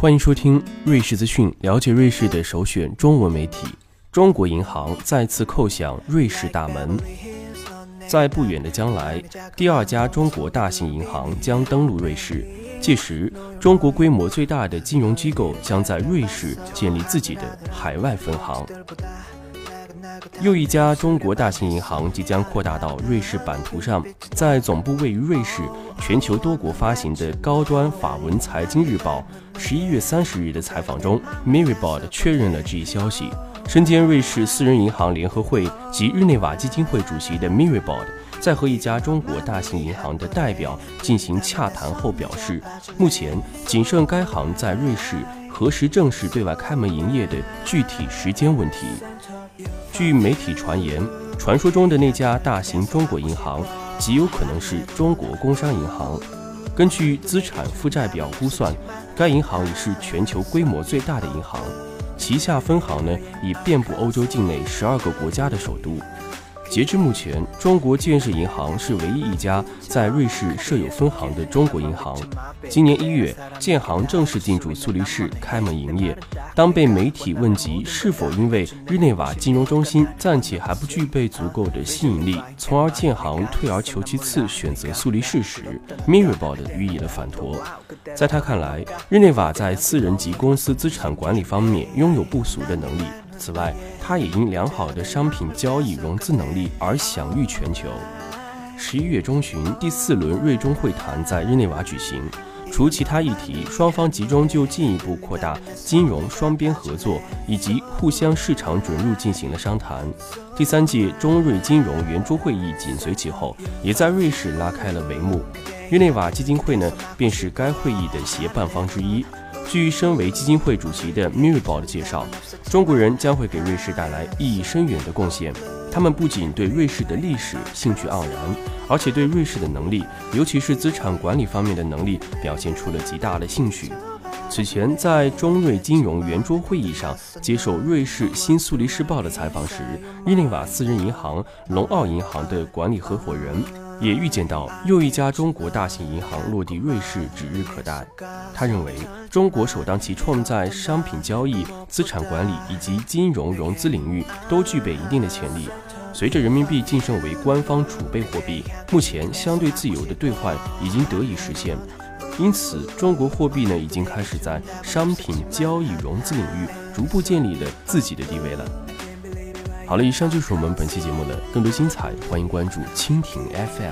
欢迎收听瑞士资讯，了解瑞士的首选中文媒体。中国银行再次叩响瑞士大门，在不远的将来，第二家中国大型银行将登陆瑞士。届时，中国规模最大的金融机构将在瑞士建立自己的海外分行。又一家中国大型银行即将扩大到瑞士版图上，在总部位于瑞士、全球多国发行的高端法文财经日报十一月三十日的采访中 m i r i b o d 确认了这一消息。身兼瑞士私人银行联合会及日内瓦基金会主席的 m i r i b o d 在和一家中国大型银行的代表进行洽谈后表示，目前仅剩该行在瑞士何时正式对外开门营业的具体时间问题。据媒体传言，传说中的那家大型中国银行极有可能是中国工商银行。根据资产负债表估算，该银行已是全球规模最大的银行，旗下分行呢已遍布欧洲境内十二个国家的首都。截至目前，中国建设银行是唯一一家在瑞士设有分行的中国银行。今年一月，建行正式进驻苏黎世开门营业。当被媒体问及是否因为日内瓦金融中心暂且还不具备足够的吸引力，从而建行退而求其次选择苏黎世时 m i r a b o d 予以了反驳。在他看来，日内瓦在私人及公司资产管理方面拥有不俗的能力。此外，他也因良好的商品交易融资能力而享誉全球。十一月中旬，第四轮瑞中会谈在日内瓦举行。除其他议题，双方集中就进一步扩大金融双边合作以及互相市场准入进行了商谈。第三届中瑞金融圆桌会议紧随其后，也在瑞士拉开了帷幕。日内瓦基金会呢，便是该会议的协办方之一。据身为基金会主席的 m i r a b o 的介绍，中国人将会给瑞士带来意义深远的贡献。他们不仅对瑞士的历史兴趣盎然，而且对瑞士的能力，尤其是资产管理方面的能力，表现出了极大的兴趣。此前，在中瑞金融圆桌会议上接受瑞士新苏黎世报的采访时，日内瓦私人银行龙奥银行的管理合伙人。也预见到又一家中国大型银行落地瑞士指日可待。他认为，中国首当其冲在商品交易、资产管理以及金融融资领域都具备一定的潜力。随着人民币晋升为官方储备货币，目前相对自由的兑换已经得以实现，因此中国货币呢已经开始在商品交易融资领域逐步建立了自己的地位了。好了，以上就是我们本期节目的更多精彩，欢迎关注蜻蜓 FM。